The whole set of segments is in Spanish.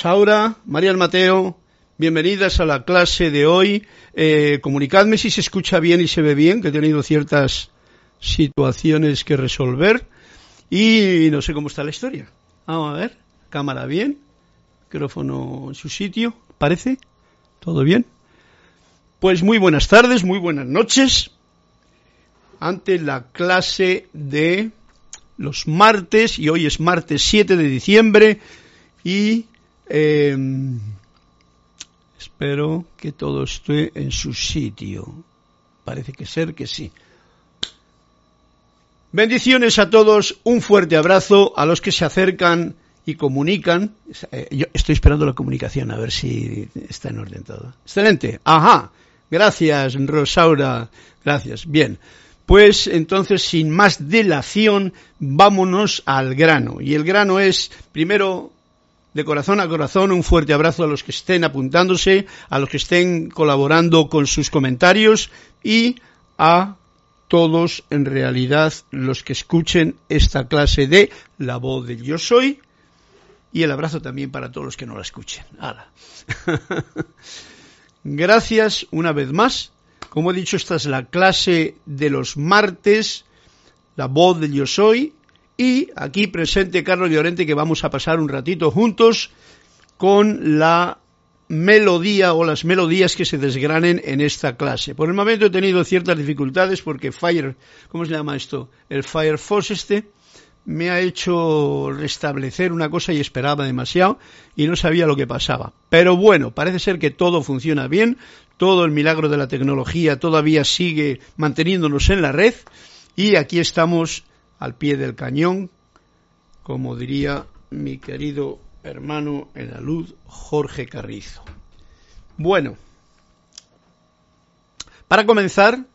Rosaura, María Mateo, bienvenidas a la clase de hoy. Eh, comunicadme si se escucha bien y se ve bien, que he tenido ciertas situaciones que resolver y no sé cómo está la historia. Vamos a ver, cámara bien, micrófono en su sitio, ¿parece? ¿Todo bien? Pues muy buenas tardes, muy buenas noches. Ante la clase de los martes, y hoy es martes 7 de diciembre, y Em, espero que todo esté en su sitio. Parece que ser que sí. Bendiciones a todos, un fuerte abrazo a los que se acercan y comunican. Eh, yo estoy esperando la comunicación a ver si está en orden todo. Excelente. Ajá. Gracias, Rosaura. Gracias. Bien. Pues entonces, sin más delación, vámonos al grano. Y el grano es, primero, de corazón a corazón un fuerte abrazo a los que estén apuntándose, a los que estén colaborando con sus comentarios y a todos en realidad los que escuchen esta clase de La voz del yo soy y el abrazo también para todos los que no la escuchen. Gracias una vez más. Como he dicho, esta es la clase de los martes, La voz del yo soy, y aquí presente Carlos Llorente que vamos a pasar un ratito juntos con la melodía o las melodías que se desgranen en esta clase. Por el momento he tenido ciertas dificultades porque Fire, ¿cómo se llama esto? El Firefox este me ha hecho restablecer una cosa y esperaba demasiado y no sabía lo que pasaba. Pero bueno, parece ser que todo funciona bien, todo el milagro de la tecnología todavía sigue manteniéndonos en la red y aquí estamos al pie del cañón, como diría mi querido hermano en la luz, Jorge Carrizo. Bueno, para comenzar,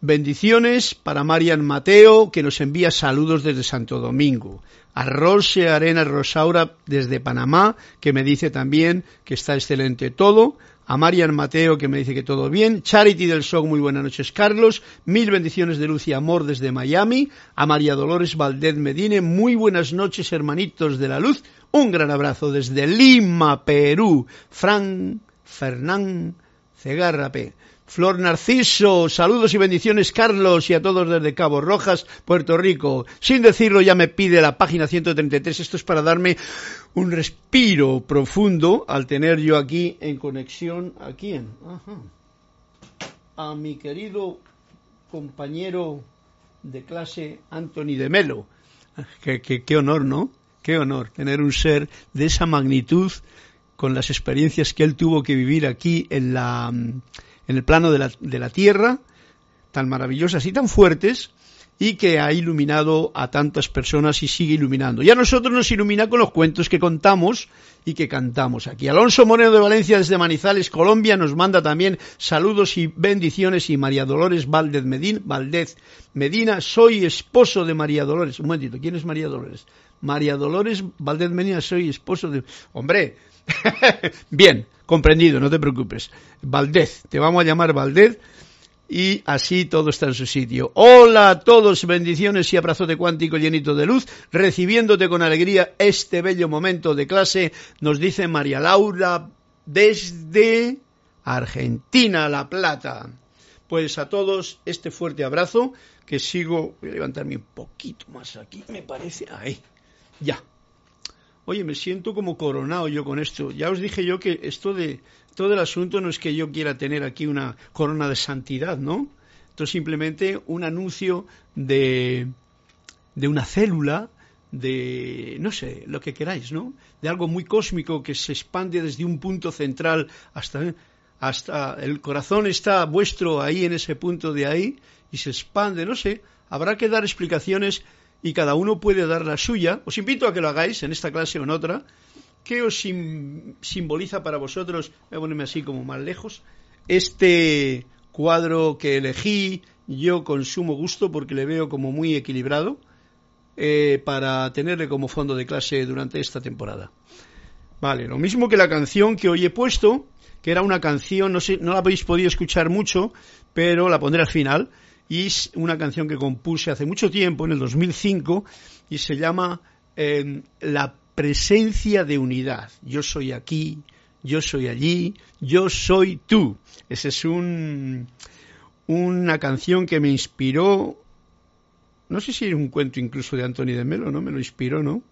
bendiciones para Marian Mateo, que nos envía saludos desde Santo Domingo. A Rose Arena Rosaura desde Panamá, que me dice también que está excelente todo a Marian Mateo que me dice que todo bien, Charity del Show, muy buenas noches Carlos, mil bendiciones de luz y amor desde Miami, a María Dolores Valdez Medine, muy buenas noches hermanitos de la luz, un gran abrazo desde Lima, Perú, Fran Fernán Cegarra P. Flor Narciso, saludos y bendiciones Carlos y a todos desde Cabo Rojas, Puerto Rico. Sin decirlo ya me pide la página 133, esto es para darme un respiro profundo al tener yo aquí en conexión a quién? A mi querido compañero de clase Anthony de Melo. Qué, qué honor, ¿no? Qué honor tener un ser de esa magnitud con las experiencias que él tuvo que vivir aquí en la en el plano de la, de la tierra, tan maravillosas y tan fuertes, y que ha iluminado a tantas personas y sigue iluminando. Y a nosotros nos ilumina con los cuentos que contamos y que cantamos aquí. Alonso Moreno de Valencia desde Manizales, Colombia, nos manda también saludos y bendiciones y María Dolores Valdez Medina, Valdez Medina, soy esposo de María Dolores. Un momentito, ¿quién es María Dolores? María Dolores Valdez Medina, soy esposo de... Hombre, bien, comprendido, no te preocupes. Valdez, te vamos a llamar Valdez y así todo está en su sitio. Hola a todos, bendiciones y abrazote cuántico llenito de luz, recibiéndote con alegría este bello momento de clase, nos dice María Laura desde Argentina, La Plata. Pues a todos este fuerte abrazo, que sigo, voy a levantarme un poquito más aquí, me parece, ahí, ya. Oye, me siento como coronado yo con esto. Ya os dije yo que esto de todo el asunto no es que yo quiera tener aquí una corona de santidad, ¿no? Esto es simplemente un anuncio de, de una célula, de, no sé, lo que queráis, ¿no? De algo muy cósmico que se expande desde un punto central hasta, hasta el corazón está vuestro ahí en ese punto de ahí y se expande, no sé. Habrá que dar explicaciones y cada uno puede dar la suya. Os invito a que lo hagáis en esta clase o en otra. ¿Qué os simboliza para vosotros? Voy a ponerme así como más lejos. Este cuadro que elegí yo con sumo gusto porque le veo como muy equilibrado eh, para tenerle como fondo de clase durante esta temporada. Vale, lo mismo que la canción que hoy he puesto, que era una canción, no sé, no la habéis podido escuchar mucho, pero la pondré al final, y es una canción que compuse hace mucho tiempo, en el 2005, y se llama em, La presencia de unidad. Yo soy aquí, yo soy allí, yo soy tú. Esa es un, una canción que me inspiró no sé si es un cuento incluso de Anthony de Melo, ¿no? Me lo inspiró, ¿no?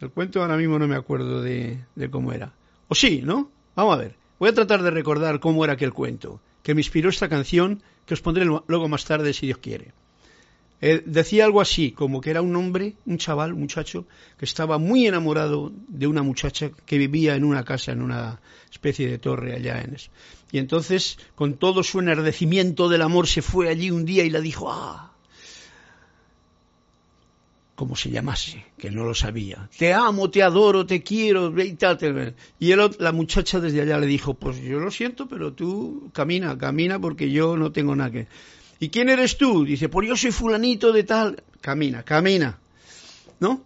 El cuento ahora mismo no me acuerdo de, cómo era. O sí, ¿no? Vamos a ver. Voy a tratar de recordar cómo era aquel cuento, que me inspiró esta canción, que os pondré luego más tarde si Dios quiere. Eh, decía algo así, como que era un hombre, un chaval, un muchacho, que estaba muy enamorado de una muchacha que vivía en una casa, en una especie de torre allá en eso. Y entonces, con todo su enardecimiento del amor, se fue allí un día y la dijo, ah, como se llamase, que no lo sabía. Te amo, te adoro, te quiero, y tal. Y él, la muchacha desde allá le dijo, pues yo lo siento, pero tú camina, camina porque yo no tengo nada que... ¿Y quién eres tú? Dice, pues yo soy fulanito de tal. Camina, camina. ¿No?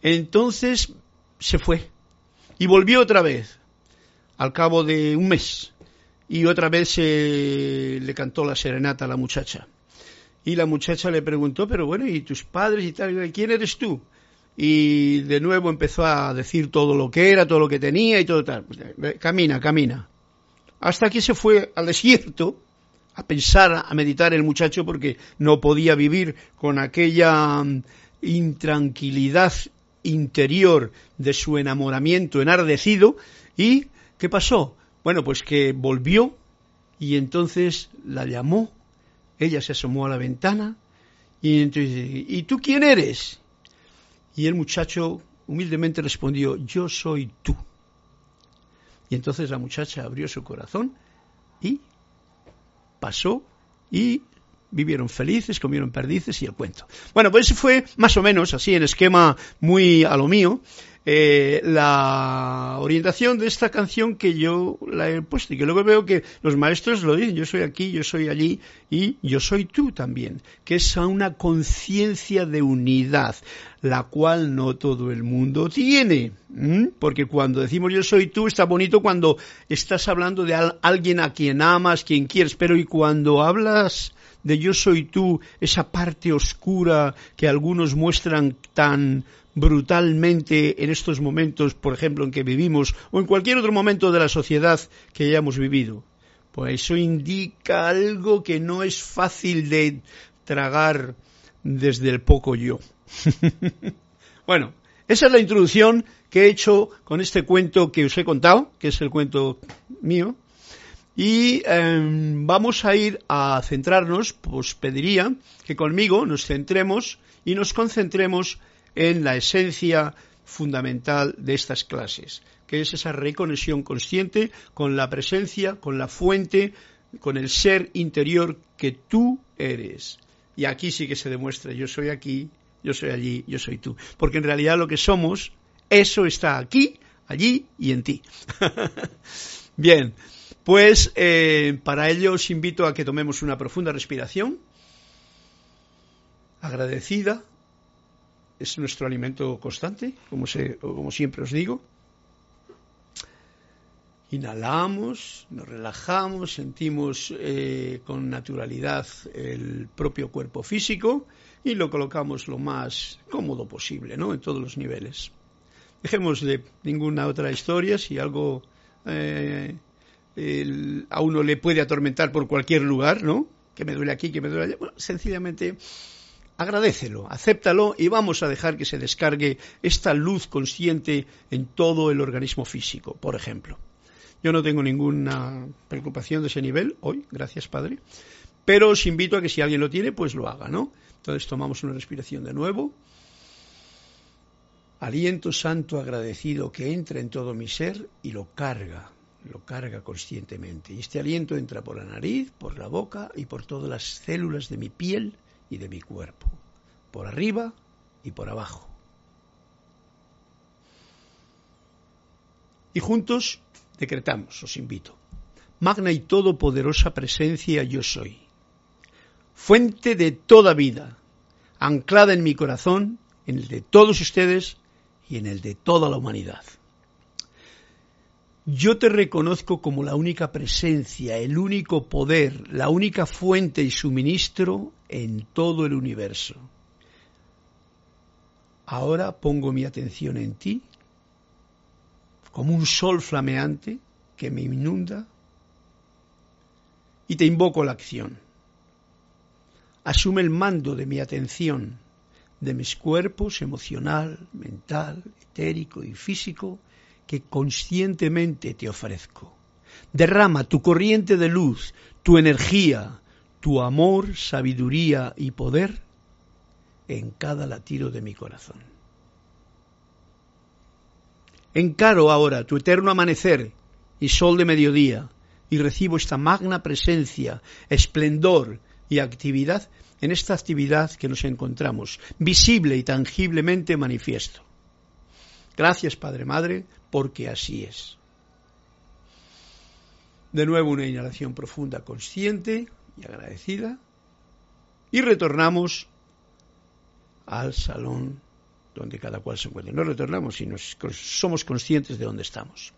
Entonces se fue y volvió otra vez, al cabo de un mes. Y otra vez le cantó la serenata a la muchacha. Y la muchacha le preguntó, pero bueno, ¿y tus padres y tal? ¿Quién eres tú? Y de nuevo empezó a decir todo lo que era, todo lo que tenía y todo tal. Camina, camina. Hasta que se fue al desierto a pensar, a meditar el muchacho porque no podía vivir con aquella mm, intranquilidad interior de su enamoramiento enardecido. ¿Y qué pasó? Bueno, pues que volvió y entonces la llamó ella se asomó a la ventana y entonces ¿y tú quién eres? Y el muchacho humildemente respondió, yo soy tú. Y entonces la muchacha abrió su corazón y pasó y vivieron felices, comieron perdices y el cuento. Bueno, pues fue más o menos así en esquema muy a lo mío. Eh, la orientación de esta canción que yo la he puesto y que luego veo que los maestros lo dicen, yo soy aquí, yo soy allí y yo soy tú también, que es una conciencia de unidad, la cual no todo el mundo tiene, porque cuando decimos yo soy tú está bonito cuando estás hablando de alguien a quien amas, quien quieres, pero y cuando hablas de yo soy tú, esa parte oscura que algunos muestran tan brutalmente en estos momentos, por ejemplo, en que vivimos, o en cualquier otro momento de la sociedad que hayamos vivido. Pues eso indica algo que no es fácil de tragar desde el poco yo. bueno, esa es la introducción que he hecho con este cuento que os he contado, que es el cuento mío. Y em, vamos a ir a centrarnos, pues pediría que conmigo nos centremos y nos concentremos en la esencia fundamental de estas clases, que es esa reconexión consciente con la presencia, con la fuente, con el ser interior que tú eres. Y aquí sí que se demuestra, yo soy aquí, yo soy allí, yo soy tú. Porque en realidad lo que somos, eso está aquí, allí y en ti. Bien, pues eh, para ello os invito a que tomemos una profunda respiración, agradecida, es nuestro alimento constante, como, como siempre os digo. Inhalamos, nos relajamos, sentimos eh, con naturalidad el propio cuerpo físico y lo colocamos lo más cómodo posible, ¿no? En todos los niveles. Dejemos de ninguna otra historia, si algo eh, a uno le puede atormentar por cualquier lugar, ¿no? Que me duele aquí, que me duele allá. Bueno, sencillamente agradecelo, acéptalo y vamos a dejar que se descargue esta luz consciente en todo el organismo físico, por ejemplo. Yo no tengo ninguna preocupación de ese nivel hoy, gracias Padre, pero os invito a que si alguien lo tiene, pues lo haga, ¿no? Entonces tomamos una respiración de nuevo. Aliento santo agradecido que entra en todo mi ser y lo carga, lo carga conscientemente. Y este aliento entra por la nariz, por la boca y por todas las células de mi piel y de mi cuerpo, por arriba y por abajo. Y juntos decretamos, os invito, magna y todopoderosa presencia yo soy, fuente de toda vida, anclada en mi corazón, en el de todos ustedes y en el de toda la humanidad. Yo te reconozco como la única presencia, el único poder, la única fuente y suministro en todo el universo. Ahora pongo mi atención en ti, como un sol flameante que me inunda, y te invoco a la acción. Asume el mando de mi atención, de mis cuerpos emocional, mental, etérico y físico, que conscientemente te ofrezco. Derrama tu corriente de luz, tu energía, tu amor, sabiduría y poder en cada latido de mi corazón. Encaro ahora tu eterno amanecer y sol de mediodía y recibo esta magna presencia, esplendor y actividad en esta actividad que nos encontramos, visible y tangiblemente manifiesto. Gracias, Padre Madre, porque así es. De nuevo una inhalación profunda, consciente y agradecida. Y retornamos al salón donde cada cual se encuentra. No retornamos, sino somos conscientes de dónde estamos.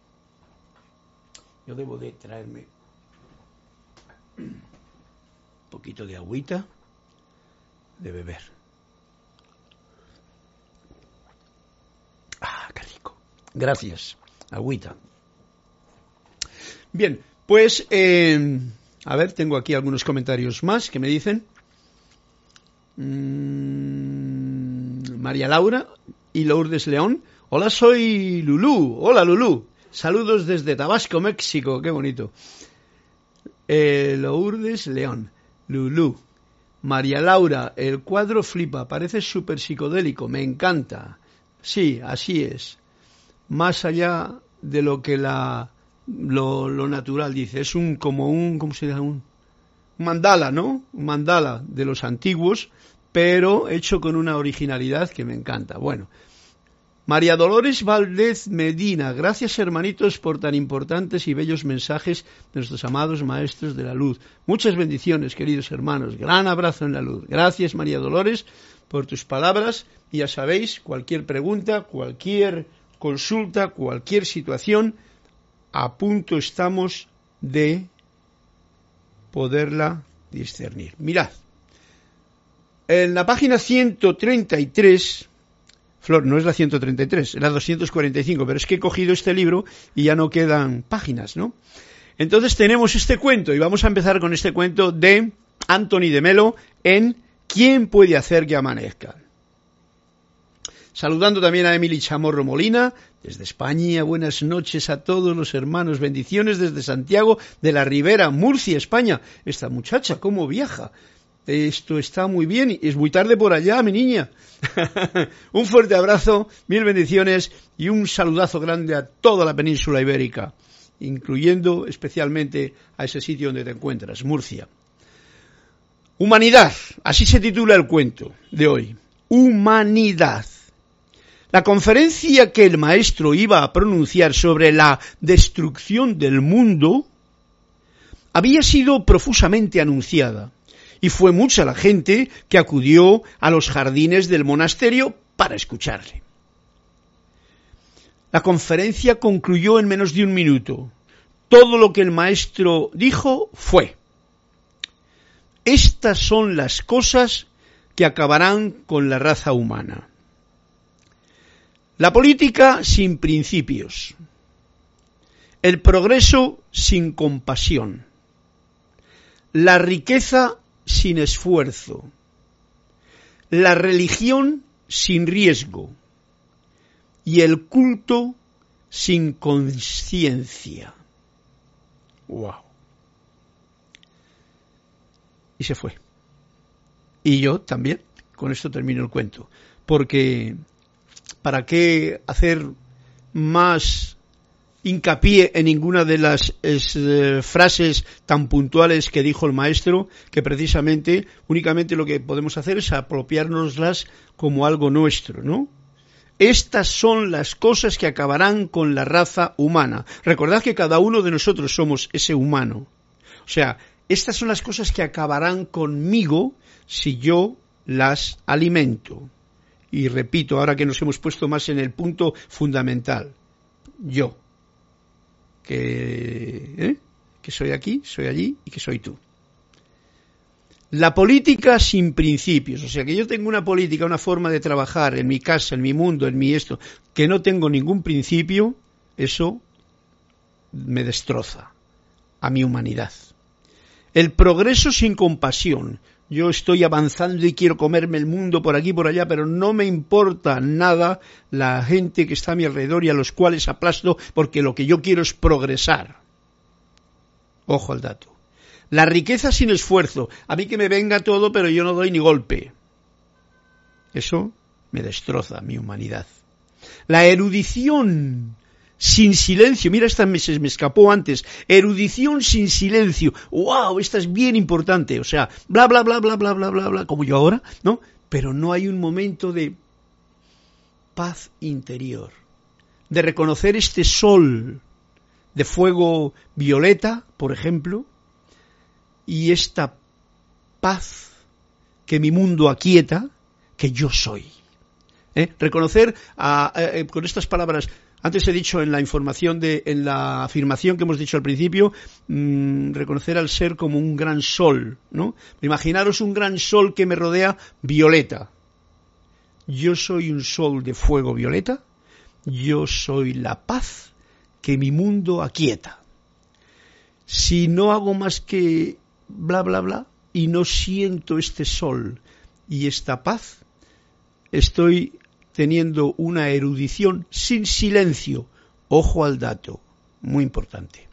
Yo debo de traerme un poquito de agüita de beber. Ah, qué rico. Gracias. Agüita. Bien, pues, eh, a ver, tengo aquí algunos comentarios más que me dicen. Mm, María Laura y Lourdes León. Hola, soy Lulú. Hola, Lulú. Saludos desde Tabasco, México. Qué bonito. Eh, Lourdes León. Lulú. María Laura, el cuadro flipa, parece súper psicodélico, me encanta. Sí, así es más allá de lo que la, lo, natural dice. Es un como un, ¿cómo se llama? Un, mandala, ¿no? Un mandala de los antiguos, pero hecho con una originalidad que me encanta. Bueno, María Dolores Valdez Medina, gracias hermanitos por tan importantes y bellos mensajes de nuestros amados maestros de la luz. Muchas bendiciones, queridos hermanos. Gran abrazo en la luz. Gracias, María Dolores, por tus palabras. Y ya sabéis, cualquier pregunta, cualquier consulta, cualquier situación, a punto estamos de poderla discernir. Mirad, en la página 133, Flor, no es la 133, es la 245, pero es que he cogido este libro y ya no quedan páginas, ¿no? Entonces tenemos este cuento y vamos a empezar con este cuento de Anthony de Melo en ¿Quién puede hacer que amanezca? Saludando también a Emily Chamorro Molina, desde España. Buenas noches a todos los hermanos. Bendiciones desde Santiago de la Ribera, Murcia, España. Esta muchacha, ¿cómo viaja? Esto está muy bien. Es muy tarde por allá, mi niña. un fuerte abrazo, mil bendiciones y un saludazo grande a toda la península ibérica, incluyendo especialmente a ese sitio donde te encuentras, Murcia. Humanidad, así se titula el cuento de hoy. Humanidad. La conferencia que el maestro iba a pronunciar sobre la destrucción del mundo había sido profusamente anunciada y fue mucha la gente que acudió a los jardines del monasterio para escucharle. La conferencia concluyó en menos de un minuto. Todo lo que el maestro dijo fue, estas son las cosas que acabarán con la raza humana. La política sin principios. El progreso sin compasión. La riqueza sin esfuerzo. la religión sin riesgo y el culto sin conciencia. ¡Wow! Y se fue. Y yo también, con esto termino el cuento, porque ¿para qué hacer más hincapié en ninguna de las eh, frases tan puntuales que dijo el maestro, que precisamente únicamente lo que podemos hacer es apropiárnoslas como algo nuestro, ¿no? Estas son las cosas que acabarán con la raza humana. Recordad que cada uno de nosotros somos ese humano. O sea, estas son las cosas que acabarán conmigo si yo las alimento. Y repito, ahora que nos hemos puesto más en el punto fundamental, yo, que, ¿eh? que soy aquí, soy allí y que soy tú. La política sin principios, o sea que yo tengo una política, una forma de trabajar en mi casa, en mi mundo, en mi esto, que no tengo ningún principio, eso me destroza a mi humanidad. El progreso sin compasión. Yo estoy avanzando y quiero comerme el mundo por aquí y por allá, pero no me importa nada la gente que está a mi alrededor y a los cuales aplasto porque lo que yo quiero es progresar. Ojo al dato. La riqueza sin esfuerzo. A mí que me venga todo, pero yo no doy ni golpe. Eso me destroza mi humanidad. La erudición sin silencio. Mira, esta me, me escapó antes. Erudición sin silencio. ¡Wow! Esta es bien importante. O sea, bla, bla, bla, bla, bla, bla, bla, bla, como yo ahora, ¿no? Pero no hay un momento de paz interior. De reconocer este sol de fuego violeta, por ejemplo, y esta paz que mi mundo aquieta, que yo soy. ¿Eh? Reconocer a, con estas palabras, antes he dicho en la información de, en la afirmación que hemos dicho al principio, mm, reconocer al ser como un gran sol, ¿no? Imaginaros un gran sol que me rodea violeta. Yo soy un sol de fuego violeta, yo soy la paz que mi mundo aquieta. Si no hago más que bla, bla, bla, y no siento este sol y esta paz, estoy teniendo una erudición sin silencio. Ojo al dato, muy importante.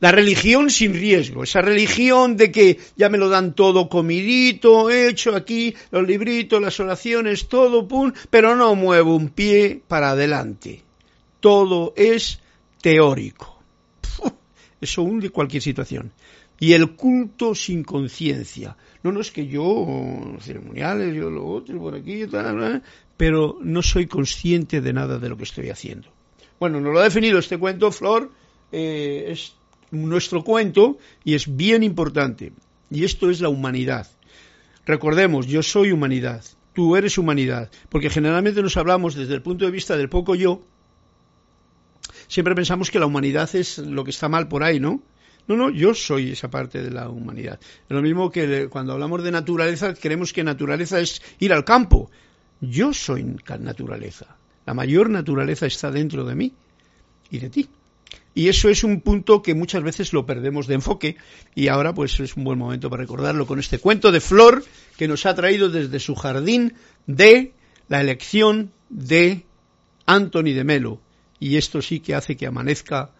La religión sin riesgo, esa religión de que ya me lo dan todo comidito, hecho aquí, los libritos, las oraciones, todo, pum, pero no muevo un pie para adelante. Todo es teórico. Eso hunde cualquier situación y el culto sin conciencia. No, no es que yo, ceremoniales, yo lo otro, por aquí, tal, pero no soy consciente de nada de lo que estoy haciendo. Bueno, nos lo ha definido este cuento, Flor, eh, es nuestro cuento y es bien importante. Y esto es la humanidad. Recordemos, yo soy humanidad, tú eres humanidad, porque generalmente nos hablamos desde el punto de vista del poco yo, siempre pensamos que la humanidad es lo que está mal por ahí, ¿no? No, no, yo soy esa parte de la humanidad. Lo mismo que cuando hablamos de naturaleza, creemos que naturaleza es ir al campo. Yo soy naturaleza. La mayor naturaleza está dentro de mí y de ti. Y eso es un punto que muchas veces lo perdemos de enfoque y ahora pues es un buen momento para recordarlo con este cuento de Flor que nos ha traído desde su jardín de la elección de Anthony de Melo. Y esto sí que hace que amanezca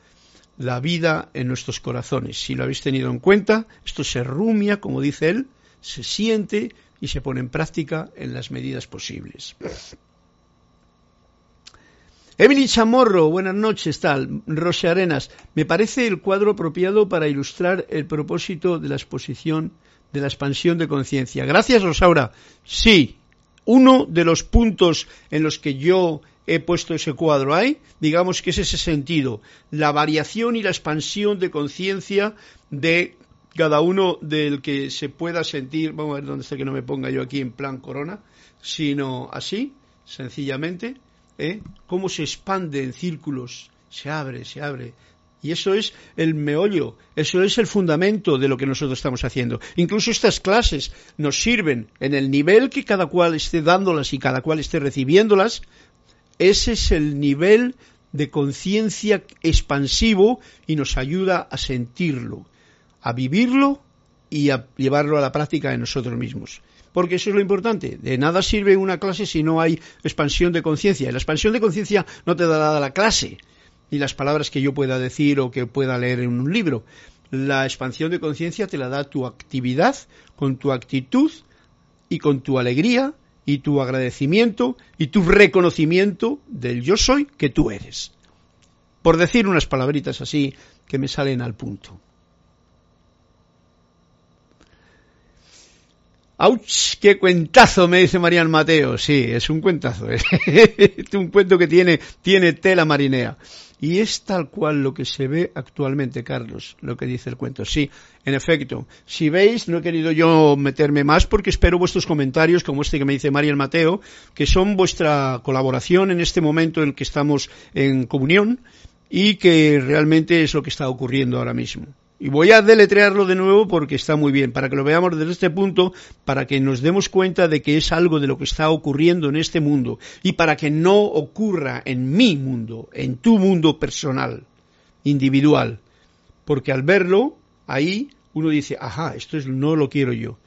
la vida en nuestros corazones. Si lo habéis tenido en cuenta, esto se rumia, como dice él, se siente y se pone en práctica en las medidas posibles. Emily Chamorro, buenas noches, tal. Rose Arenas, me parece el cuadro apropiado para ilustrar el propósito de la exposición de la expansión de conciencia. Gracias, Rosaura. Sí, uno de los puntos en los que yo he puesto ese cuadro ahí, digamos que es ese sentido, la variación y la expansión de conciencia de cada uno del que se pueda sentir, vamos a ver dónde está que no me ponga yo aquí en plan corona, sino así, sencillamente, ¿eh? cómo se expande en círculos, se abre, se abre. Y eso es el meollo, eso es el fundamento de lo que nosotros estamos haciendo. Incluso estas clases nos sirven en el nivel que cada cual esté dándolas y cada cual esté recibiéndolas, ese es el nivel de conciencia expansivo y nos ayuda a sentirlo, a vivirlo y a llevarlo a la práctica de nosotros mismos. porque eso es lo importante. De nada sirve una clase si no hay expansión de conciencia. Y la expansión de conciencia no te da la clase, ni las palabras que yo pueda decir o que pueda leer en un libro. La expansión de conciencia te la da tu actividad, con tu actitud y con tu alegría y tu agradecimiento y tu reconocimiento del yo soy que tú eres. Por decir unas palabritas así que me salen al punto. ¡Auch! ¡Qué cuentazo! Me dice Marian Mateo. Sí, es un cuentazo. Es un cuento que tiene, tiene tela marinera. Y es tal cual lo que se ve actualmente, Carlos, lo que dice el cuento. Sí, en efecto. Si veis, no he querido yo meterme más porque espero vuestros comentarios, como este que me dice Marian Mateo, que son vuestra colaboración en este momento en el que estamos en comunión y que realmente es lo que está ocurriendo ahora mismo. Y voy a deletrearlo de nuevo porque está muy bien, para que lo veamos desde este punto, para que nos demos cuenta de que es algo de lo que está ocurriendo en este mundo y para que no ocurra en mi mundo, en tu mundo personal, individual. Porque al verlo, ahí uno dice, ajá, esto es, no lo quiero yo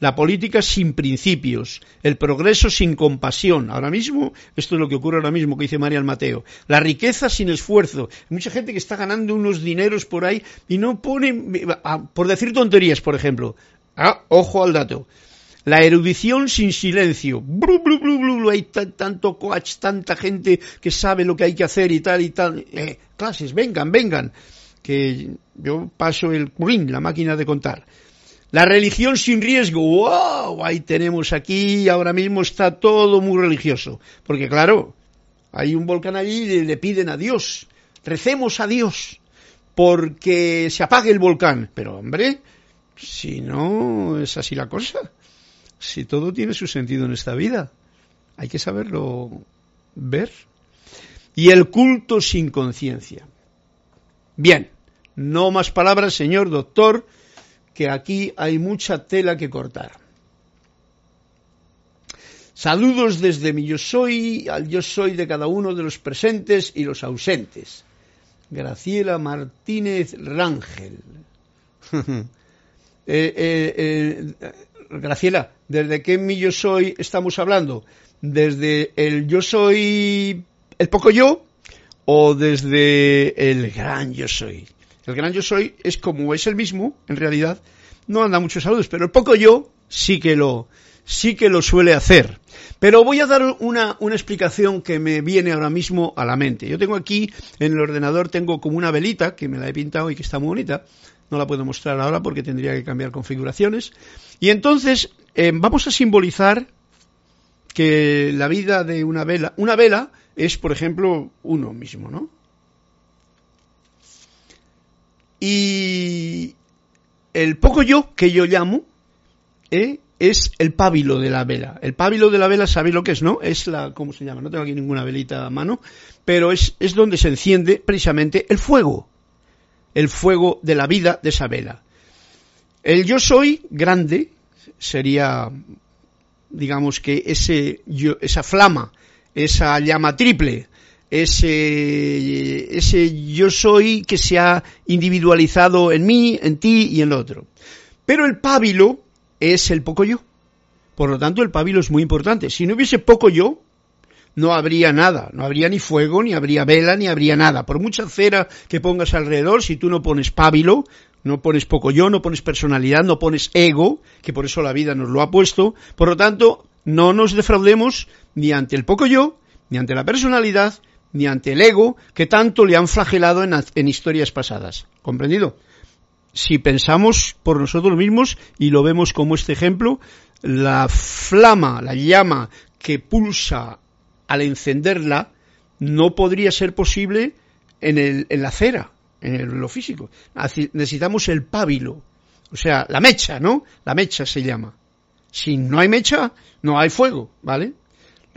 la política sin principios, el progreso sin compasión. Ahora mismo, esto es lo que ocurre ahora mismo, que dice María Mateo. La riqueza sin esfuerzo. Hay mucha gente que está ganando unos dineros por ahí y no pone, ah, por decir tonterías, por ejemplo. Ah, ojo al dato. La erudición sin silencio. Blu, blu, blu, hay tanto coach, tanta gente que sabe lo que hay que hacer y tal y tal. Eh, clases, vengan, vengan. Que yo paso el ring, la máquina de contar. La religión sin riesgo. ¡Wow! Ahí tenemos aquí, ahora mismo está todo muy religioso. Porque claro, hay un volcán allí y le piden a Dios. Recemos a Dios porque se apague el volcán. Pero hombre, si no es así la cosa, si todo tiene su sentido en esta vida, hay que saberlo ver. Y el culto sin conciencia. Bien, no más palabras, señor doctor que aquí hay mucha tela que cortar. Saludos desde mi yo soy al yo soy de cada uno de los presentes y los ausentes. Graciela Martínez Rangel. Eh, eh, eh, Graciela, ¿desde qué mi yo soy estamos hablando? ¿Desde el yo soy el poco yo o desde el gran yo soy? El gran yo soy es como es el mismo, en realidad, no anda muchos saludos, pero el poco yo sí que lo, sí que lo suele hacer. Pero voy a dar una, una, explicación que me viene ahora mismo a la mente. Yo tengo aquí en el ordenador, tengo como una velita que me la he pintado y que está muy bonita. No la puedo mostrar ahora porque tendría que cambiar configuraciones. Y entonces eh, vamos a simbolizar que la vida de una vela, una vela es, por ejemplo, uno mismo, ¿no? Y el poco yo que yo llamo ¿eh? es el pábilo de la vela. El pábilo de la vela, ¿sabéis lo que es, no? Es la, ¿cómo se llama? No tengo aquí ninguna velita a mano, pero es, es donde se enciende precisamente el fuego. El fuego de la vida de esa vela. El yo soy grande sería, digamos que ese yo, esa flama, esa llama triple, ese, ese yo soy que se ha individualizado en mí, en ti y en el otro. Pero el pábilo es el poco yo. Por lo tanto, el pábilo es muy importante. Si no hubiese poco yo, no habría nada, no habría ni fuego, ni habría vela, ni habría nada. Por mucha cera que pongas alrededor, si tú no pones pábilo, no pones poco yo, no pones personalidad, no pones ego, que por eso la vida nos lo ha puesto, por lo tanto, no nos defraudemos ni ante el poco yo, ni ante la personalidad, ni ante el ego que tanto le han flagelado en, historias pasadas. ¿Comprendido? Si pensamos por nosotros mismos y lo vemos como este ejemplo, la flama, la llama que pulsa al encenderla, no podría ser posible en, el, en la cera, en lo físico. Necesitamos el pábilo, o sea, la mecha, ¿no? La mecha se llama. Si no hay mecha, no hay fuego, ¿vale?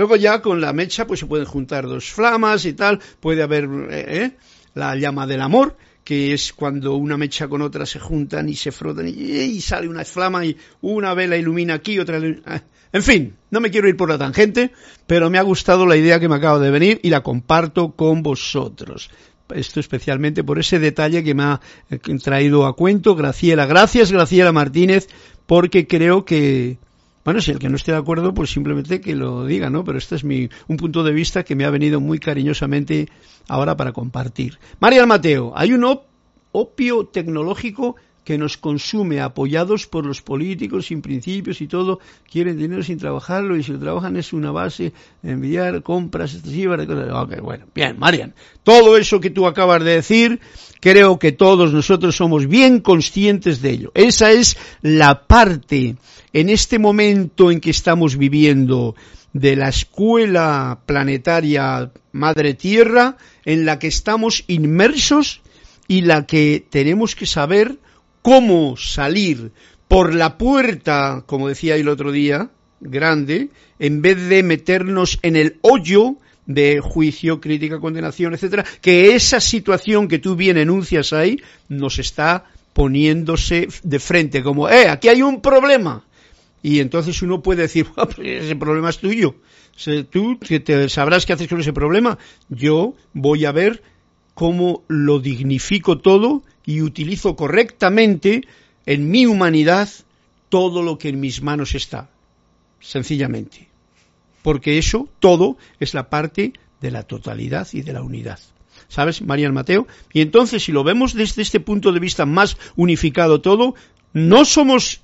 Luego ya con la mecha pues se pueden juntar dos flamas y tal, puede haber eh, eh, la llama del amor, que es cuando una mecha con otra se juntan y se frotan y, sale una flama y una vela ilumina aquí, otra... Eh. En fin, no me quiero ir por la tangente, pero me ha gustado la idea que me acaba de venir y la comparto con vosotros. Esto especialmente por ese detalle que me ha traído a cuento Graciela. Gracias, Graciela Martínez, porque creo que, Bueno, si el que no esté de acuerdo, pues simplemente que lo diga, ¿no? Pero este es mi, un punto de vista que me ha venido muy cariñosamente ahora para compartir. María Mateo, hay un opio tecnológico que nos consume, apoyados por los políticos sin principios y todo, quieren dinero sin trabajarlo y si lo trabajan es una base de enviar compras excesivas cosas. Ok, bueno, bien, Marian, todo eso que tú acabas de decir, creo que todos nosotros somos bien conscientes de ello. Esa es la parte en este momento en que estamos viviendo de la escuela planetaria Madre Tierra en la que estamos inmersos y la que tenemos que saber cómo salir por la puerta, como decía el otro día, grande, en vez de meternos en el hoyo de juicio, crítica, condenación, etcétera, que esa situación que tú bien enuncias ahí nos está poniéndose de frente, como, eh, aquí hay un problema. Y entonces uno puede decir, pues ese problema es tuyo. Tú te sabrás qué haces con ese problema. Yo voy a ver cómo lo dignifico todo y utilizo correctamente en mi humanidad todo lo que en mis manos está, sencillamente. Porque eso, todo, es la parte de la totalidad y de la unidad. ¿Sabes, María Mateo? Y entonces, si lo vemos desde este punto de vista más unificado todo, no somos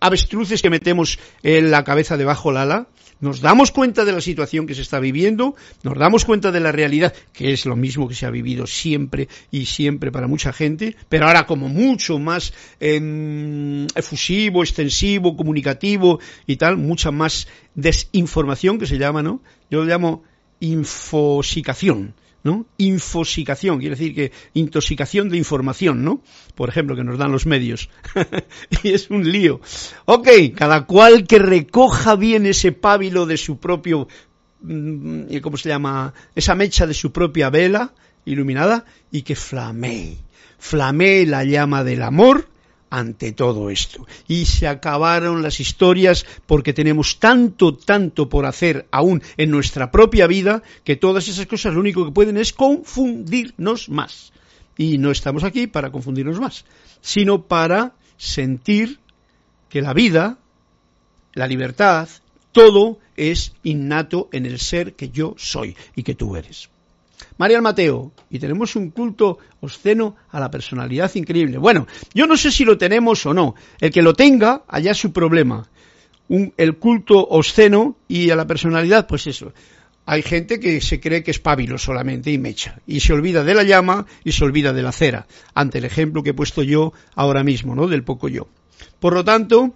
avestruces que metemos en la cabeza debajo la ala, nos damos cuenta de la situación que se está viviendo, nos damos cuenta de la realidad, que es lo mismo que se ha vivido siempre y siempre para mucha gente, pero ahora como mucho más em, efusivo, extensivo, comunicativo y tal, mucha más desinformación que se llama, ¿no? Yo lo llamo infosicación. ¿No? Infosicación, quiere decir que intoxicación de información, ¿no? Por ejemplo, que nos dan los medios. y es un lío. Ok, cada cual que recoja bien ese pábilo de su propio, mm, ¿cómo se llama? Esa mecha de su propia vela iluminada y que flamee. Flamee la llama del amor ante todo esto. Y se acabaron las historias porque tenemos tanto, tanto por hacer aún en nuestra propia vida que todas esas cosas lo único que pueden es confundirnos más. Y no estamos aquí para confundirnos más, sino para sentir que la vida, la libertad, todo es innato en el ser que yo soy y que tú eres. María Mateo, y tenemos un culto obsceno a la personalidad increíble. Bueno, yo no sé si lo tenemos o no. El que lo tenga, allá es su problema. el culto obsceno y a la personalidad, pues eso. Hay gente que se cree que es pábilo solamente y mecha, y se olvida de la llama y se olvida de la cera, ante el ejemplo que he puesto yo ahora mismo, ¿no? Del poco yo. Por lo tanto,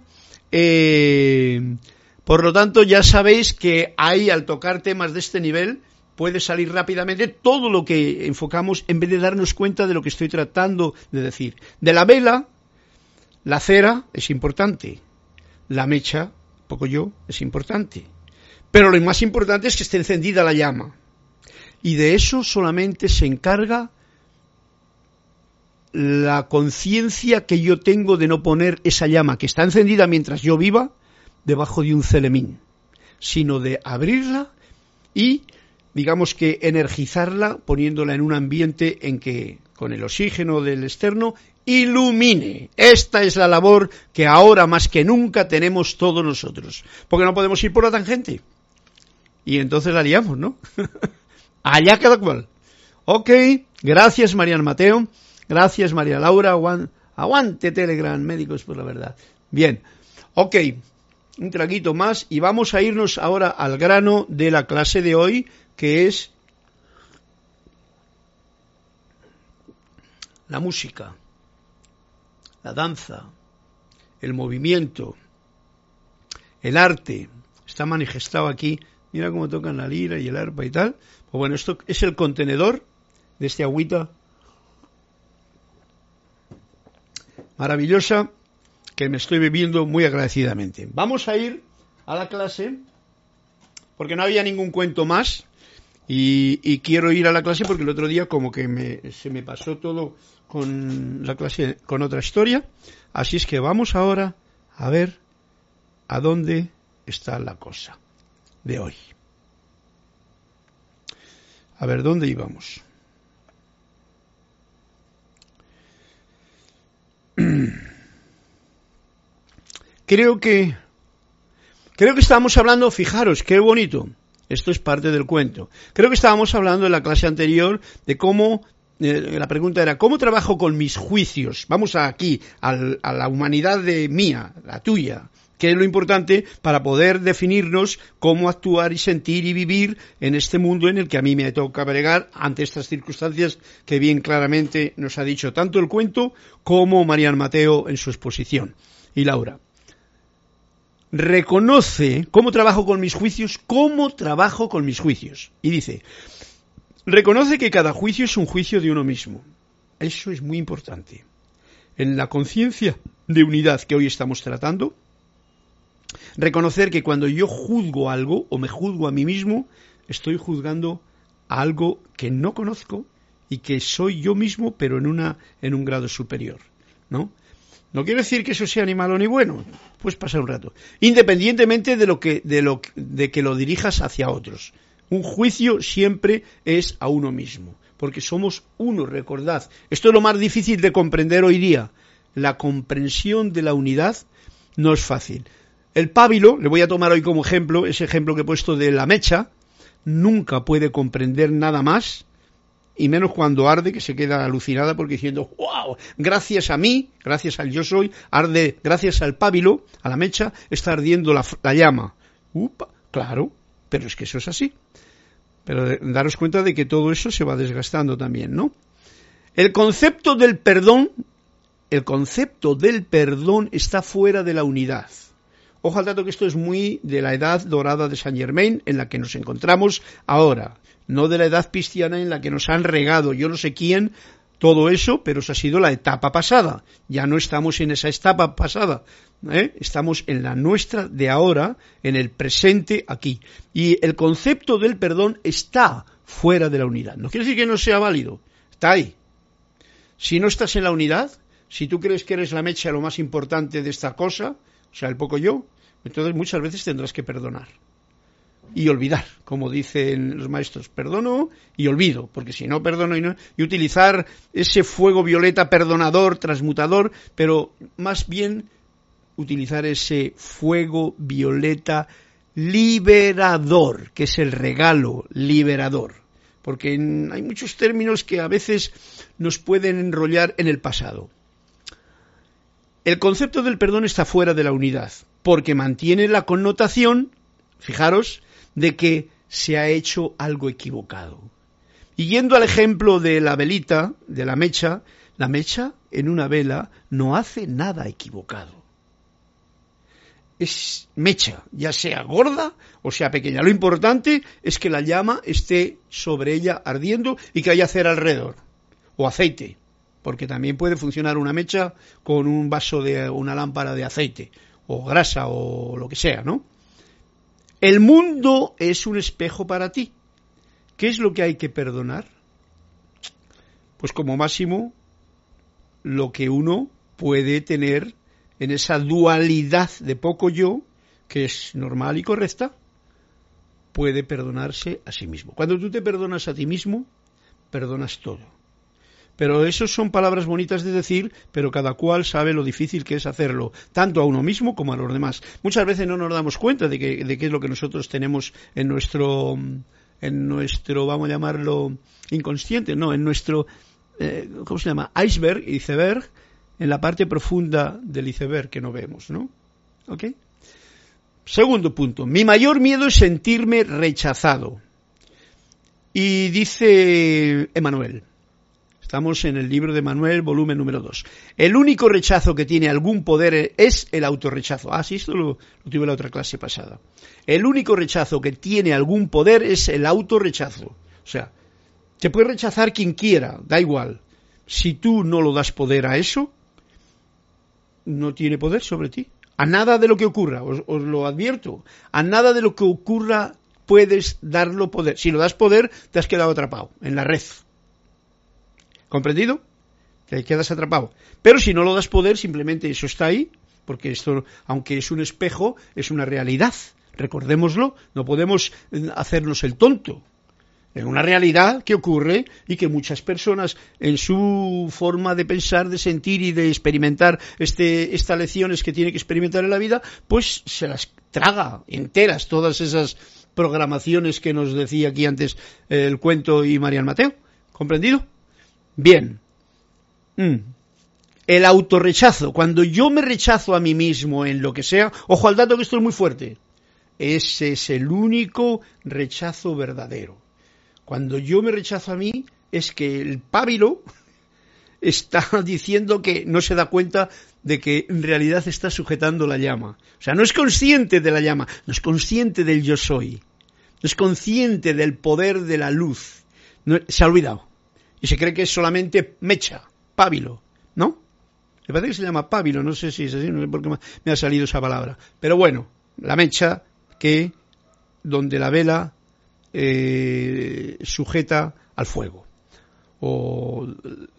eh, por lo tanto, ya sabéis que hay, al tocar temas de este nivel, puede salir rápidamente todo lo que enfocamos en vez de darnos cuenta de lo que estoy tratando de decir. De la vela, la cera es importante, la mecha, poco yo, es importante. Pero lo más importante es que esté encendida la llama. Y de eso solamente se encarga la conciencia que yo tengo de no poner esa llama que está encendida mientras yo viva debajo de un celemín, sino de abrirla y digamos que energizarla poniéndola en un ambiente en que con el oxígeno del externo ilumine. Esta es la labor que ahora más que nunca tenemos todos nosotros. Porque no podemos ir por la tangente. Y entonces la liamos, ¿no? Allá cada cual. Ok, gracias Marian Mateo. Gracias María Laura. Aguante Telegram, médicos por la verdad. Bien, ok, un traguito más y vamos a irnos ahora al grano de la clase de hoy que es la música, la danza, el movimiento, el arte. Está manifestado aquí. Mira cómo tocan la lira y el arpa y tal. Pues bueno, esto es el contenedor de este agüita maravillosa que me estoy bebiendo muy agradecidamente. Vamos a ir a la clase porque no había ningún cuento más y, quiero ir a la clase porque el otro día como que se me pasó todo con la clase, con otra historia. Así es que vamos ahora a ver a dónde está la cosa de hoy. A ver, ¿dónde íbamos? Creo que Creo que estábamos hablando, fijaros, qué bonito. Esto es parte del cuento. Creo que estábamos hablando en la clase anterior de cómo eh, la pregunta era, ¿cómo trabajo con mis juicios? Vamos aquí, al, a la humanidad de mía, la tuya, que es lo importante para poder definirnos cómo actuar y sentir y vivir en este mundo en el que a mí me toca bregar ante estas circunstancias que bien claramente nos ha dicho tanto el cuento como Marian Mateo en su exposición. Y Laura. Reconoce cómo trabajo con mis juicios, cómo trabajo con mis juicios. Y dice, Reconoce que cada juicio es un juicio de uno mismo. Eso es muy importante. En la conciencia de unidad que hoy estamos tratando, reconocer que cuando yo juzgo algo o me juzgo a mí mismo, estoy juzgando a algo que no conozco y que soy yo mismo, pero en una en un grado superior, ¿no? No quiere decir que eso sea ni malo ni bueno, pues pasa un rato, independientemente de lo que de lo de que lo dirijas hacia otros. Un juicio siempre es a uno mismo, porque somos uno, recordad. Esto es lo más difícil de comprender hoy día. La comprensión de la unidad no es fácil. El pábilo, le voy a tomar hoy como ejemplo, ese ejemplo que he puesto de la mecha, nunca puede comprender nada más, y menos cuando arde, que se queda alucinada porque diciendo, wow, gracias a mí, gracias al yo soy, arde, gracias al pábilo, a la mecha, está ardiendo la, la llama. Upa, claro, pero es que eso es así. Pero daros cuenta de que todo eso se va desgastando también, ¿no? El concepto del perdón, el concepto del perdón está fuera de la unidad. Ojo al dato que esto es muy de la edad dorada de Saint Germain en la que nos encontramos ahora, no de la edad cristiana en la que nos han regado yo no sé quién todo eso, pero eso ha sido la etapa pasada. Ya no estamos en esa etapa pasada. ¿eh? Estamos en la nuestra de ahora, en el presente aquí. Y el concepto del perdón está fuera de la unidad. No quiere decir que no sea válido. Está ahí. Si no estás en la unidad, si tú crees que eres la mecha lo más importante de esta cosa, o sea, el poco yo, entonces muchas veces tendrás que perdonar y olvidar, como dicen los maestros, perdono y olvido, porque si no perdono y, no, y utilizar ese fuego violeta perdonador, transmutador, pero más bien utilizar ese fuego violeta liberador, que es el regalo liberador, porque hay muchos términos que a veces nos pueden enrollar en el pasado. El concepto del perdón está fuera de la unidad, porque mantiene la connotación, fijaros, de que se ha hecho algo equivocado. Y yendo al ejemplo de la velita, de la mecha, la mecha en una vela no hace nada equivocado. Es mecha, ya sea gorda o sea pequeña. Lo importante es que la llama esté sobre ella ardiendo y que haya cera alrededor. O aceite, porque también puede funcionar una mecha con un vaso de una lámpara de aceite, o grasa, o lo que sea, ¿no? El mundo es un espejo para ti. ¿Qué es lo que hay que perdonar? Pues como máximo lo que uno puede tener en esa dualidad de poco yo, que es normal y correcta, puede perdonarse a sí mismo. Cuando tú te perdonas a ti mismo, perdonas todo. Pero eso son palabras bonitas de decir, pero cada cual sabe lo difícil que es hacerlo, tanto a uno mismo como a los demás. Muchas veces no nos damos cuenta de, que, de qué es lo que nosotros tenemos en nuestro, en nuestro, vamos a llamarlo, inconsciente, no, en nuestro, eh, ¿cómo se llama? Iceberg, iceberg, en la parte profunda del iceberg que no vemos, ¿no? ¿Ok? Segundo punto, mi mayor miedo es sentirme rechazado. Y dice Emanuel, Estamos en el libro de Manuel, volumen número 2. El único rechazo que tiene algún poder es el autorrechazo. Ah, sí, esto lo, tuve en la otra clase pasada. El único rechazo que tiene algún poder es el autorrechazo. O sea, te puede rechazar quien quiera, da igual. Si tú no lo das poder a eso, no tiene poder sobre ti. A nada de lo que ocurra, os lo advierto, a nada de lo que ocurra puedes darlo poder. Si lo das poder, te has quedado atrapado en la red. ¿Comprendido? Te quedas atrapado. Pero si no lo das poder, simplemente eso está ahí, porque esto, aunque es un espejo, es una realidad. Recordémoslo, no podemos eh, hacernos el tonto. Es una realidad que ocurre y que muchas personas en su forma de pensar, de sentir y de experimentar este, estas lecciones que tiene que experimentar en la vida, pues se las traga enteras todas esas programaciones que nos decía aquí antes el cuento y Marian Mateo. ¿Comprendido? Bien. Mm. El autorrechazo, cuando yo me rechazo a mí mismo en lo que sea, ojo al dato que esto es muy fuerte, ese es el único rechazo verdadero. Cuando yo me rechazo a mí, es que el pábilo está diciendo que no se da cuenta de que en realidad está sujetando la llama. O sea, no es consciente de la llama, no es consciente del yo soy, no es consciente del poder de la luz. se ha olvidado. Y se cree que es solamente mecha, pábilo, ¿no? Me parece que se llama pábilo, no sé si es así, no sé por qué me ha salido esa palabra. Pero bueno, la mecha que donde la vela eh, sujeta al fuego. O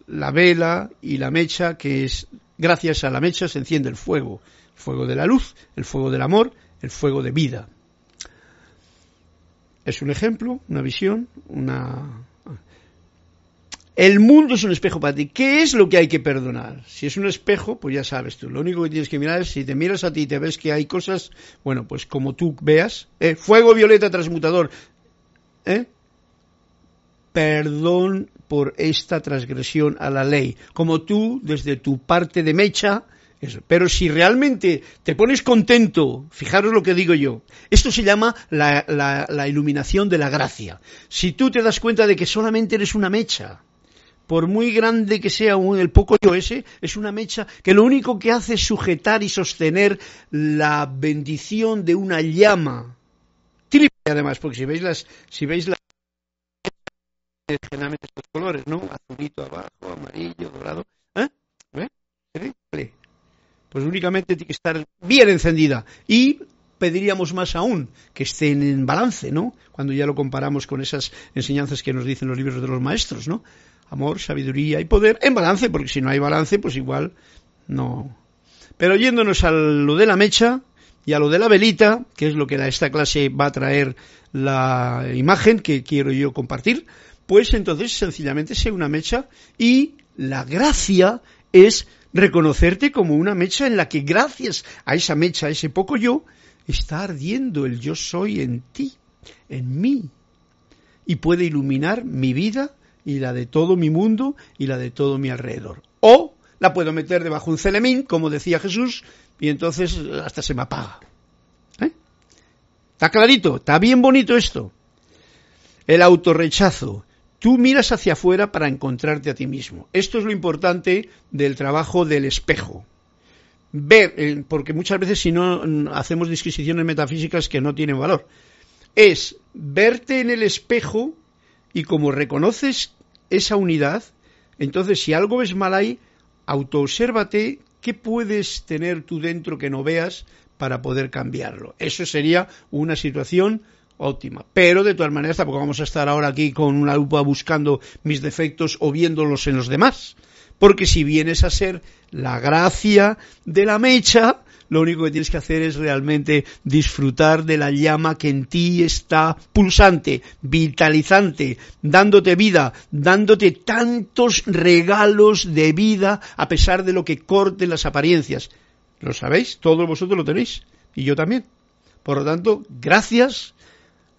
la vela y la mecha que es, gracias a la mecha se enciende el fuego. El fuego de la luz, el fuego del amor, el fuego de vida. Es un ejemplo, una visión, una, el mundo es un espejo para ti. ¿Qué es lo que hay que perdonar? Si es un espejo, pues ya sabes tú. Lo único que tienes que mirar es si te miras a ti y te ves que hay cosas, bueno, pues como tú veas, eh, fuego violeta transmutador, ¿eh? perdón por esta transgresión a la ley. Como tú, desde tu parte de mecha, eso. Pero si realmente te pones contento, fijaros lo que digo yo, esto se llama la, la iluminación de la gracia. Si tú te das cuenta de que solamente eres una mecha, por muy grande que sea el poco yo ese, es una mecha que lo único que hace es sujetar y sostener la bendición de una llama. Triple además, porque si veis las, si veis las generalmente estos colores, ¿no? Azulito abajo, amarillo, dorado, ¿eh? Triple. Pues únicamente tiene que estar bien encendida. Y pediríamos más aún que estén en balance, ¿no? Cuando ya lo comparamos con esas enseñanzas que nos dicen los libros de los maestros, ¿no? Amor, sabiduría y poder en balance, porque si no hay balance, pues igual no. Pero yéndonos a lo de la mecha y a lo de la velita, que es lo que a esta clase va a traer la imagen que quiero yo compartir, pues entonces sencillamente sea una mecha y la gracia es reconocerte como una mecha en la que gracias a esa mecha, a ese poco yo, está ardiendo el yo soy en ti, en mí, y puede iluminar mi vida y la de todo mi mundo y la de todo mi alrededor. O la puedo meter debajo de un celemín, como decía Jesús, y entonces hasta se me apaga. ¿Eh? Está clarito, está bien bonito esto. El autorrechazo. Tú miras hacia afuera para encontrarte a ti mismo. Esto es lo importante del trabajo del espejo. Ver, eh, porque muchas veces si no hacemos disquisiciones metafísicas que no tienen valor, es verte en el espejo y como reconoces esa unidad, entonces si algo ves mal ahí, autoobsérvate qué puedes tener tú dentro que no veas para poder cambiarlo. Eso sería una situación óptima. Pero de todas maneras tampoco vamos a estar ahora aquí con una lupa buscando mis defectos o viéndolos en los demás. Porque si vienes a ser la gracia de la mecha, lo único que tienes que hacer es realmente disfrutar de la llama que en ti está pulsante, vitalizante, dándote vida, dándote tantos regalos de vida a pesar de lo que corten las apariencias. ¿Lo sabéis? Todos vosotros lo tenéis. Y yo también. Por lo tanto, gracias,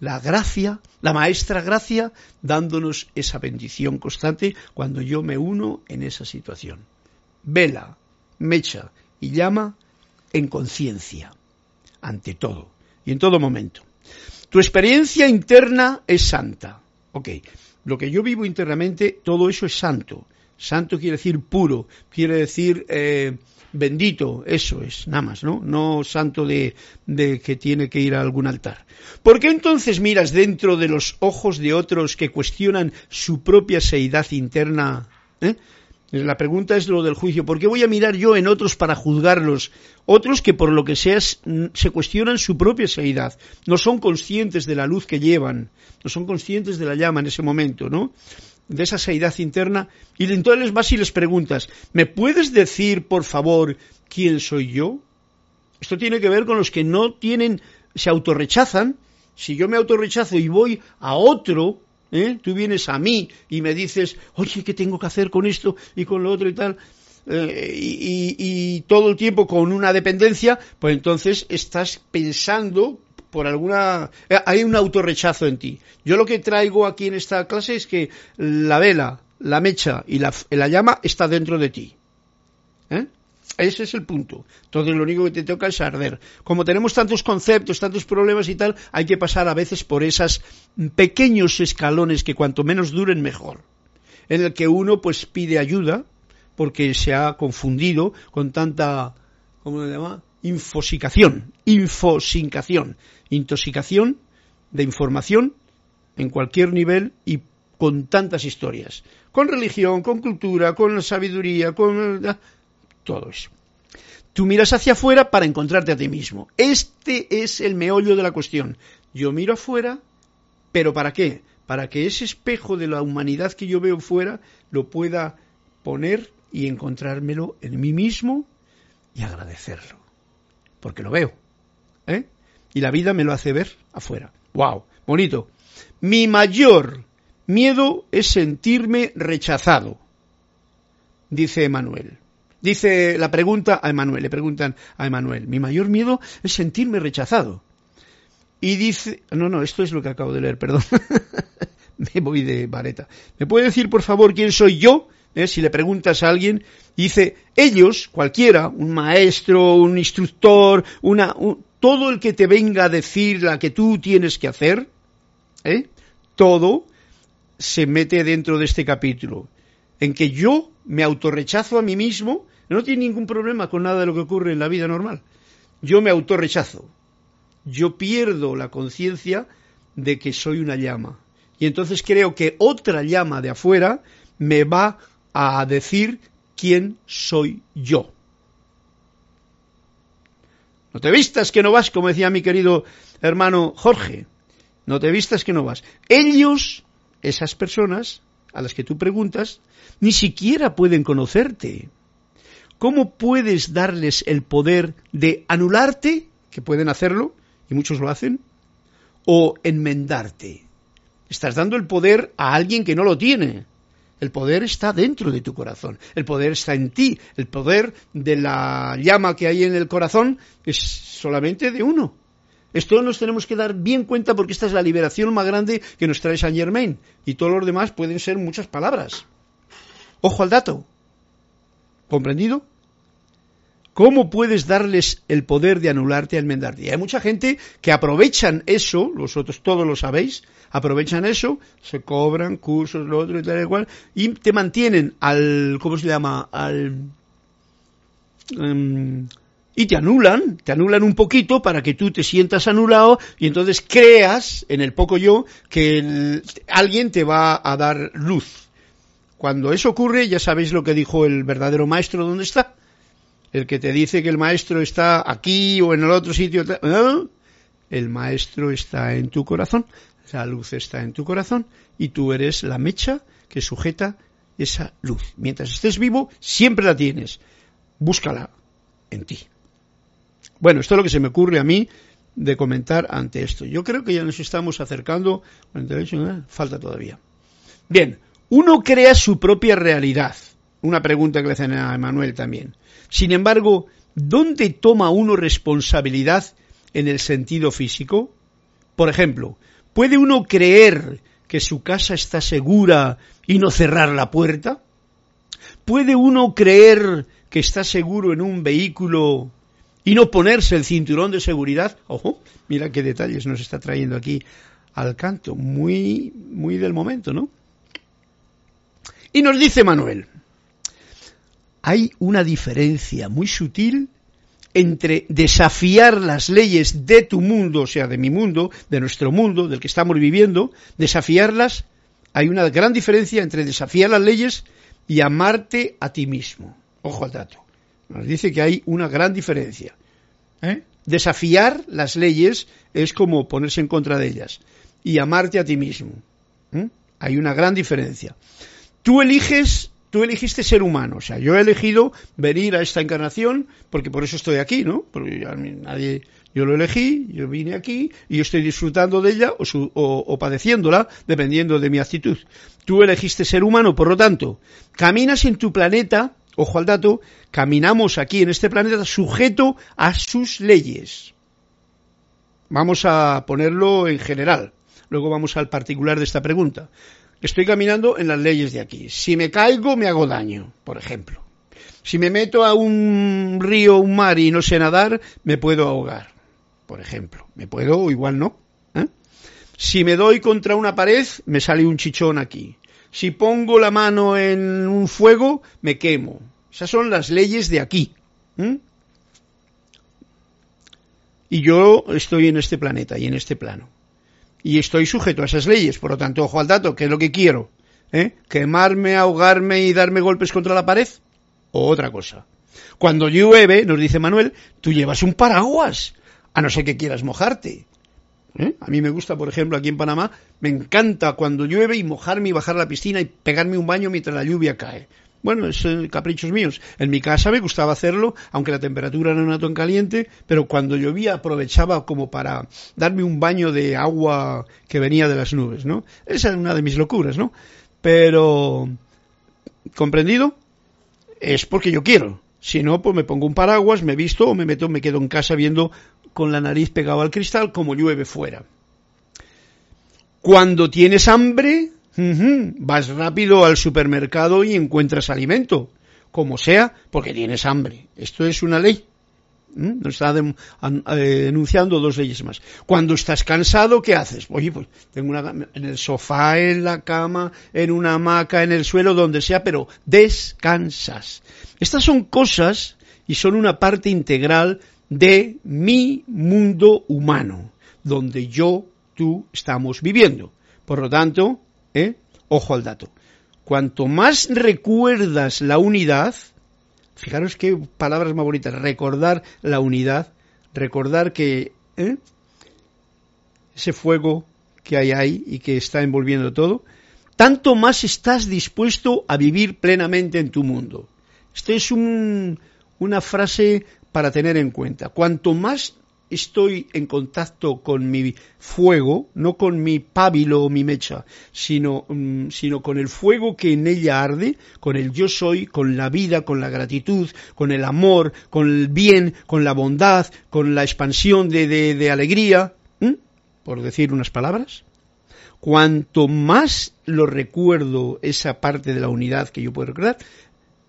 la gracia, la maestra gracia, dándonos esa bendición constante cuando yo me uno en esa situación. Vela, mecha y llama en conciencia, ante todo y en todo momento. Tu experiencia interna es santa. Ok, lo que yo vivo internamente, todo eso es santo. Santo quiere decir puro, quiere decir eh, bendito, eso es, nada más, ¿no? No santo de, de, que tiene que ir a algún altar. ¿Por qué entonces miras dentro de los ojos de otros que cuestionan su propia seidad interna? ¿eh? La pregunta es lo del juicio. ¿Por qué voy a mirar yo en otros para juzgarlos? Otros que por lo que sea se cuestionan su propia seidad. No son conscientes de la luz que llevan. No son conscientes de la llama en ese momento, ¿no? De esa seidad interna. Y entonces vas y les preguntas, ¿me puedes decir, por favor, quién soy yo? Esto tiene que ver con los que no tienen, se autorrechazan. Si yo me autorrechazo y voy a otro, ¿eh? Tú vienes a mí y me dices, oye, ¿qué tengo que hacer con esto y con lo otro y tal? Eh, y, todo el tiempo con una dependencia, pues entonces estás pensando por alguna... Eh, hay un autorrechazo en ti. Yo lo que traigo aquí en esta clase es que la vela, la mecha y la, la llama está dentro de ti. ¿Eh? Ese es el punto. Entonces lo único que te toca es arder. Como tenemos tantos conceptos, tantos problemas y tal, hay que pasar a veces por esos pequeños escalones que cuanto menos duren mejor. En el que uno pues pide ayuda porque se ha confundido con tanta, ¿cómo se llama? Infosicación, infosicación, intoxicación de información en cualquier nivel y con tantas historias. Con religión, con cultura, con sabiduría, con todo eso. Tú miras hacia afuera para encontrarte a ti mismo. Este es el meollo de la cuestión. Yo miro afuera, pero ¿para qué? Para que ese espejo de la humanidad que yo veo fuera lo pueda poner y encontrármelo en mí mismo y agradecerlo. Porque lo veo. ¿eh? Y la vida me lo hace ver afuera. ¡Wow! Bonito. Mi mayor miedo es sentirme rechazado, dice Emanuel. Dice la pregunta a Emanuel, le preguntan a Emanuel, mi mayor miedo es sentirme rechazado. Y dice, no, no, esto es lo que acabo de leer, perdón. Me voy de vareta. ¿Me puede decir, por favor, quién soy yo? ¿Eh? Si le preguntas a alguien, dice, ellos, cualquiera, un maestro, un instructor, una, todo el que te venga a decir la que tú tienes que hacer, ¿eh? todo se mete dentro de este capítulo, en que yo me autorrechazo a mí mismo, no tiene ningún problema con nada de lo que ocurre en la vida normal. Yo me autorrechazo. Yo pierdo la conciencia de que soy una llama. Y entonces creo que otra llama de afuera me va a decir quién soy yo. No te vistas que no vas, como decía mi querido hermano Jorge. No te vistas que no vas. Ellos, esas personas a las que tú preguntas, ni siquiera pueden conocerte. ¿Cómo puedes darles el poder de anularte, que pueden hacerlo, y muchos lo hacen, o enmendarte? Estás dando el poder a alguien que no lo tiene. El poder está dentro de tu corazón, el poder está en ti, el poder de la llama que hay en el corazón es solamente de uno. Esto nos tenemos que dar bien cuenta porque esta es la liberación más grande que nos trae Saint Germain y todo lo demás pueden ser muchas palabras. Ojo al dato. ¿Comprendido? ¿Cómo puedes darles el poder de anularte y enmendarte? Y hay mucha gente que aprovechan eso, vosotros todos lo sabéis, aprovechan eso, se cobran cursos, lo otro y tal y cual, y te mantienen al, ¿cómo se llama? Al, em, y te anulan, te anulan un poquito para que tú te sientas anulado y entonces creas en el poco yo que alguien te va a dar luz. Cuando eso ocurre, ya sabéis lo que dijo el verdadero maestro, ¿dónde está? El que te dice que el maestro está aquí o en el otro sitio. El maestro está en tu corazón la luz está en tu corazón y tú eres la mecha que sujeta esa luz. Mientras estés vivo, siempre la tienes. Búscala en ti. Bueno, esto es lo que se me ocurre a mí de comentar ante esto. Yo creo que ya nos estamos acercando. Falta todavía. Bien, uno crea su propia realidad. Una pregunta que le hacen a Emanuel también. Sin embargo, ¿dónde toma uno responsabilidad en el sentido físico? Por ejemplo, ¿Puede uno creer que su casa está segura y no cerrar la puerta? ¿Puede uno creer que está seguro en un vehículo y no ponerse el cinturón de seguridad? Ojo, mira qué detalles nos está trayendo aquí al canto, muy, muy del momento, ¿no? Y nos dice Manuel, hay una diferencia muy sutil entre desafiar las leyes de tu mundo, o sea, de mi mundo, de nuestro mundo, del que estamos viviendo, desafiarlas, hay una gran diferencia entre desafiar las leyes y amarte a ti mismo. Ojo al dato. Nos dice que hay una gran diferencia. ¿Eh? Desafiar las leyes es como ponerse en contra de ellas. Y amarte a ti mismo. ¿Eh? Hay una gran diferencia. Tú eliges tú elegiste ser humano, o sea, yo he elegido venir a esta encarnación porque por eso estoy aquí, ¿no? Porque nadie Yo lo elegí, yo vine aquí y yo estoy disfrutando de ella o, o, padeciéndola dependiendo de mi actitud. Tú elegiste ser humano, por lo tanto, caminas en tu planeta, ojo al dato, caminamos aquí en este planeta sujeto a sus leyes. Vamos a ponerlo en general. Luego vamos al particular de esta pregunta. Estoy caminando en las leyes de aquí. Si me caigo, me hago daño, por ejemplo. Si me meto a un río, un mar y no sé nadar, me puedo ahogar, por ejemplo. Me puedo o igual no. ¿eh? Si me doy contra una pared, me sale un chichón aquí. Si pongo la mano en un fuego, me quemo. Esas son las leyes de aquí. Y yo estoy en este planeta y en este plano y estoy sujeto a esas leyes. Por lo tanto, ojo al dato, ¿qué es lo que quiero? ¿Eh? ¿Quemarme, ahogarme y darme golpes contra la pared? O otra cosa. Cuando llueve, nos dice Manuel, tú llevas un paraguas, a no ser que quieras mojarte. ¿Eh? A mí me gusta, por ejemplo, aquí en Panamá, me encanta cuando llueve y mojarme y bajar a la piscina y pegarme un baño mientras la lluvia cae. Bueno, es caprichos míos. En mi casa me gustaba hacerlo, aunque la temperatura no era tan caliente, pero cuando llovía aprovechaba como para darme un baño de agua que venía de las nubes, ¿no? Esa es una de mis locuras, ¿no? Pero, ¿comprendido? Es porque yo quiero. Si no, pues me pongo un paraguas, me visto o me meto, me quedo en casa viendo con la nariz pegada al cristal como llueve fuera. Cuando tienes hambre, Vas rápido al supermercado y encuentras alimento, como sea, porque tienes hambre. Esto es una ley. Nos está eh, enunciando dos leyes más. Cuando estás cansado, ¿qué haces? Oye, pues tengo una en el sofá, en la cama, en una hamaca, en el suelo, donde sea, pero descansas. Estas son cosas y son una parte integral de mi mundo humano, donde yo, tú estamos viviendo. Por lo tanto, ¿Eh? Ojo al dato. Cuanto más recuerdas la unidad, fijaros qué palabras más bonitas, recordar la unidad, recordar que ¿eh? ese fuego que hay ahí y que está envolviendo todo, tanto más estás dispuesto a vivir plenamente en tu mundo. Esta es una frase para tener en cuenta. Cuanto más estoy en contacto con mi fuego, no con mi pábilo o mi mecha, sino, mm, sino con el fuego que en ella arde, con el yo soy, con la vida, con la gratitud, con el amor, con el bien, con la bondad, con la expansión de, de, alegría, por decir unas palabras. Cuanto más lo recuerdo esa parte de la unidad que yo puedo recordar,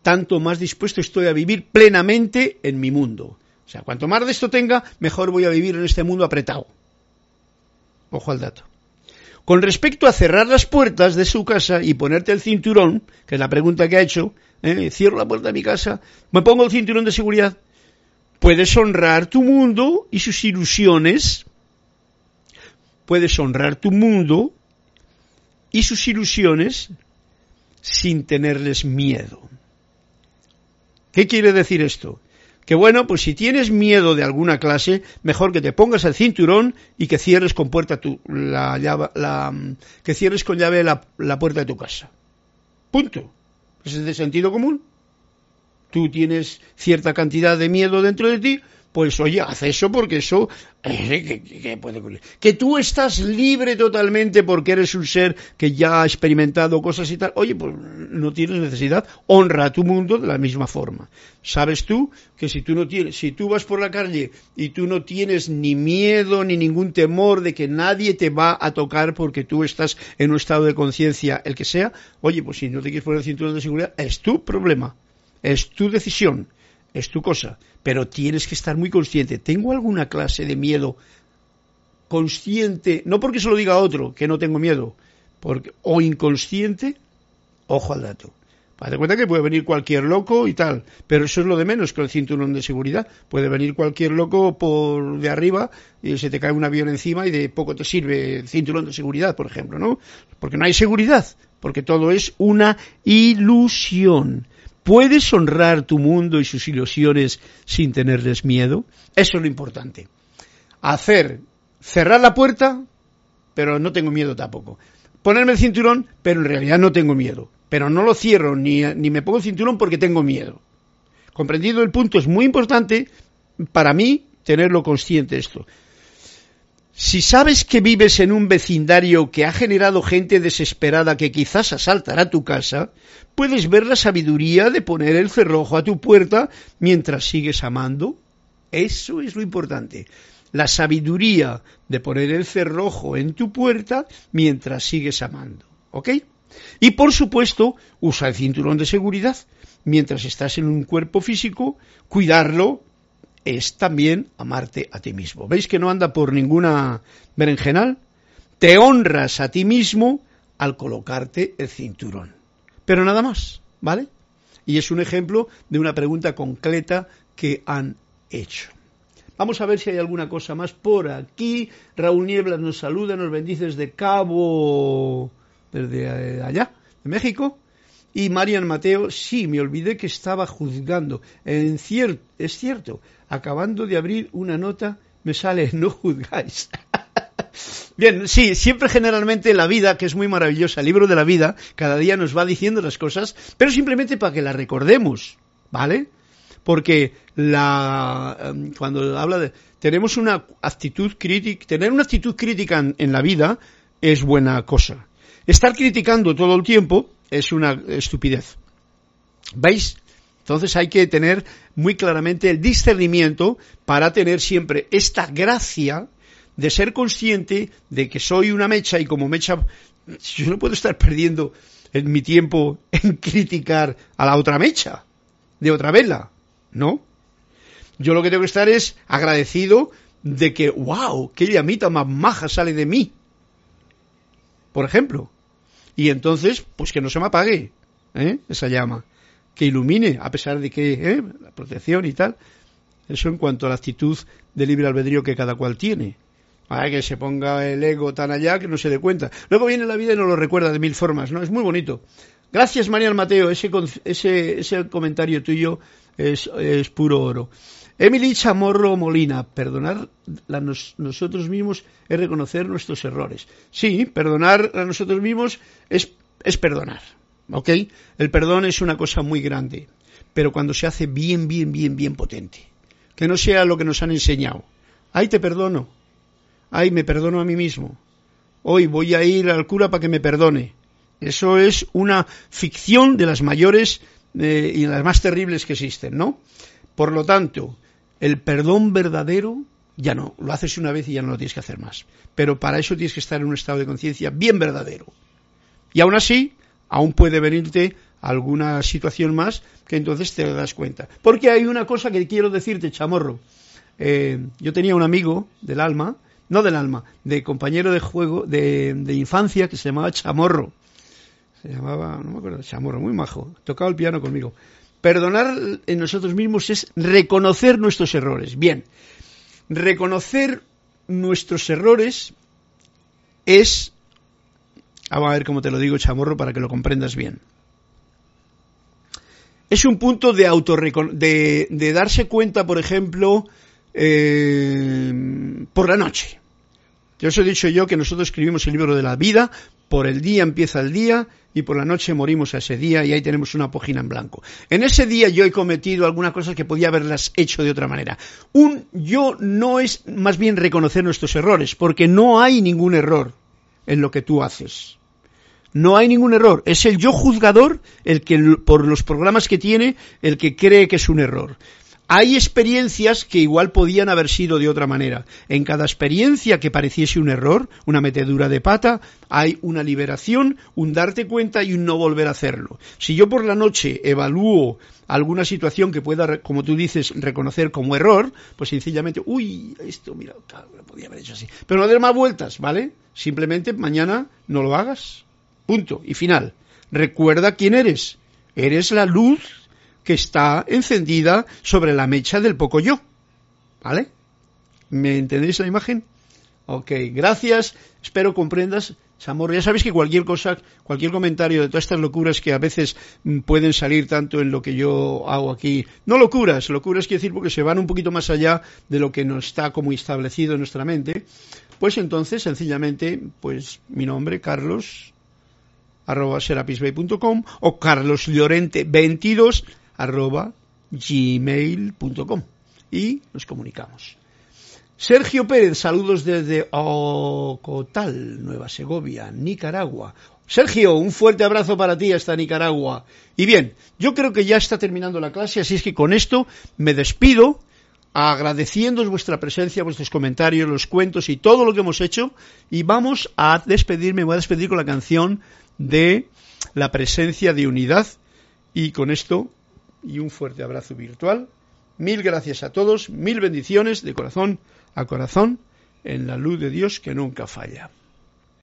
tanto más dispuesto estoy a vivir plenamente en mi mundo. O sea, cuanto más de esto tenga, mejor voy a vivir en este mundo apretado. Ojo al dato. Con respecto a cerrar las puertas de su casa y ponerte el cinturón, que es la pregunta que ha hecho, ¿eh? cierro la puerta de mi casa, me pongo el cinturón de seguridad, puedes honrar tu mundo y sus ilusiones, puedes honrar tu mundo y sus ilusiones sin tenerles miedo. ¿Qué quiere decir esto? Que bueno, pues si tienes miedo de alguna clase, mejor que te pongas el cinturón y que cierres con puerta tu, la, la, que cierres con llave la, la puerta de tu casa. Punto. Es de sentido común. Tú tienes cierta cantidad de miedo dentro de ti, pues oye, haz eso porque eso eh, que, puede Que tú estás libre totalmente porque eres un ser que ya ha experimentado cosas y tal. Oye, pues no tienes necesidad. Honra a tu mundo de la misma forma. Sabes tú que si tú no tienes, si tú vas por la calle y tú no tienes ni miedo ni ningún temor de que nadie te va a tocar porque tú estás en un estado de conciencia, el que sea, oye, pues si no te quieres poner el cinturón de seguridad, es tu problema. Es tu decisión es tu cosa, pero tienes que estar muy consciente. ¿Tengo alguna clase de miedo consciente? No porque se lo diga a otro, que no tengo miedo, porque, o inconsciente, ojo al dato. Haz de cuenta que puede venir cualquier loco y tal, pero eso es lo de menos que el cinturón de seguridad. Puede venir cualquier loco por de arriba y se te cae un avión encima y de poco te sirve el cinturón de seguridad, por ejemplo, ¿no? Porque no hay seguridad, porque todo es una ilusión. ¿Puedes honrar tu mundo y sus ilusiones sin tenerles miedo? Eso es lo importante. Hacer, cerrar la puerta, pero no tengo miedo tampoco. Ponerme el cinturón, pero en realidad no tengo miedo. Pero no lo cierro ni, ni me pongo el cinturón porque tengo miedo. Comprendido el punto, es muy importante para mí tenerlo consciente esto. Si sabes que vives en un vecindario que ha generado gente desesperada que quizás asaltará tu casa, puedes ver la sabiduría de poner el cerrojo a tu puerta mientras sigues amando. Eso es lo importante. La sabiduría de poner el cerrojo en tu puerta mientras sigues amando. ¿Ok? Y por supuesto, usa el cinturón de seguridad. Mientras estás en un cuerpo físico, cuidarlo es también amarte a ti mismo. ¿Veis que no anda por ninguna berenjenal? Te honras a ti mismo al colocarte el cinturón. Pero nada más, ¿vale? Y es un ejemplo de una pregunta concreta que han hecho. Vamos a ver si hay alguna cosa más por aquí. Raúl Nieblas nos saluda, nos bendice desde Cabo, desde eh, allá, de México. Y Marian Mateo, sí, me olvidé que estaba juzgando. Es cierto, acabando de abrir una nota, me sale no juzgáis. Bien, sí, siempre generalmente la vida, que es muy maravillosa, el libro de la vida, cada día nos va diciendo las cosas, pero simplemente para que las recordemos, ¿vale? Porque la, em, cuando habla de, tenemos una actitud crítica, tener una actitud crítica en la vida es buena cosa. Estar criticando todo el tiempo es una estupidez. ¿Veis? Entonces hay que tener muy claramente el discernimiento para tener siempre esta gracia de ser consciente de que soy una mecha y como mecha yo no puedo estar perdiendo mi tiempo en criticar a la otra mecha de otra vela, ¿no? Yo lo que tengo que estar es agradecido de que, wow, qué llamita más maja sale de mí. Por ejemplo. Y entonces, pues que no se me apague ¿eh? esa llama, que ilumine, a pesar de que ¿eh? la protección y tal. Eso en cuanto a la actitud de libre albedrío que cada cual tiene. Para que se ponga el ego tan allá que no se dé cuenta. Luego viene la vida y nos lo recuerda de mil formas, ¿no? Es muy bonito. Gracias, Marian Mateo. Ese, ese, ese comentario tuyo es, es puro oro. Emily Chamorro Molina, perdonar a nosotros mismos es reconocer nuestros errores. Sí, perdonar a nosotros mismos es, es perdonar. ¿Ok? El perdón es una cosa muy grande, pero cuando se hace bien, bien, bien, bien potente. Que no sea lo que nos han enseñado. Ay, te perdono. Ay, me perdono a mí mismo. Hoy voy a ir al cura para que me perdone. Eso es una ficción de las mayores eh, y las más terribles que existen, ¿no? Por lo tanto, el perdón verdadero ya no, lo haces una vez y ya no lo tienes que hacer más. Pero para eso tienes que estar en un estado de conciencia bien verdadero. Y aún así, aún puede venirte alguna situación más que entonces te das cuenta. Porque hay una cosa que quiero decirte, chamorro. Eh, yo tenía un amigo del alma, no del alma, de compañero de juego, de, de infancia, que se llamaba Chamorro. Se llamaba, no me acuerdo, Chamorro, muy majo. Tocaba el piano conmigo. Perdonar en nosotros mismos es reconocer nuestros errores. Bien, reconocer nuestros errores es... Vamos a ver cómo te lo digo, chamorro, para que lo comprendas bien. Es un punto de, de, de darse cuenta, por ejemplo, eh, por la noche. Ya os he dicho yo que nosotros escribimos el libro de la vida por el día empieza el día y por la noche morimos a ese día y ahí tenemos una página en blanco. En ese día yo he cometido algunas cosas que podía haberlas hecho de otra manera. Un yo no es más bien reconocer nuestros errores, porque no hay ningún error en lo que tú haces. No hay ningún error. Es el yo juzgador el que, por los programas que tiene, el que cree que es un error. Hay experiencias que igual podían haber sido de otra manera. En cada experiencia que pareciese un error, una metedura de pata, hay una liberación, un darte cuenta y un no volver a hacerlo. Si yo por la noche evalúo alguna situación que pueda, como tú dices, reconocer como error, pues sencillamente, uy, esto, mira, lo podía haber hecho así. Pero no des más vueltas, ¿vale? Simplemente mañana no lo hagas. Punto. Y final. Recuerda quién eres. Eres la luz que está encendida sobre la mecha del poco yo. ¿Vale? ¿Me entendéis la imagen? Ok, gracias. Espero comprendas. Chamorro, ya sabéis que cualquier cosa, cualquier comentario de todas estas locuras que a veces mm, pueden salir tanto en lo que yo hago aquí, no locuras, locuras quiero decir porque se van un poquito más allá de lo que nos está como establecido en nuestra mente, pues entonces sencillamente, pues mi nombre, Carlos, arroba serapisbay.com o carloslorente22 arroba gmail.com y nos comunicamos. Sergio Pérez, saludos desde Ocotal, Nueva Segovia, Nicaragua. Sergio, un fuerte abrazo para ti hasta Nicaragua. Y bien, yo creo que ya está terminando la clase, así es que con esto me despido agradeciendo vuestra presencia, vuestros comentarios, los cuentos y todo lo que hemos hecho. Y vamos a despedirme, voy a despedir con la canción de la presencia de unidad. Y con esto, y un fuerte abrazo virtual. Mil gracias a todos, mil bendiciones de corazón a corazón en la luz de Dios que nunca falla.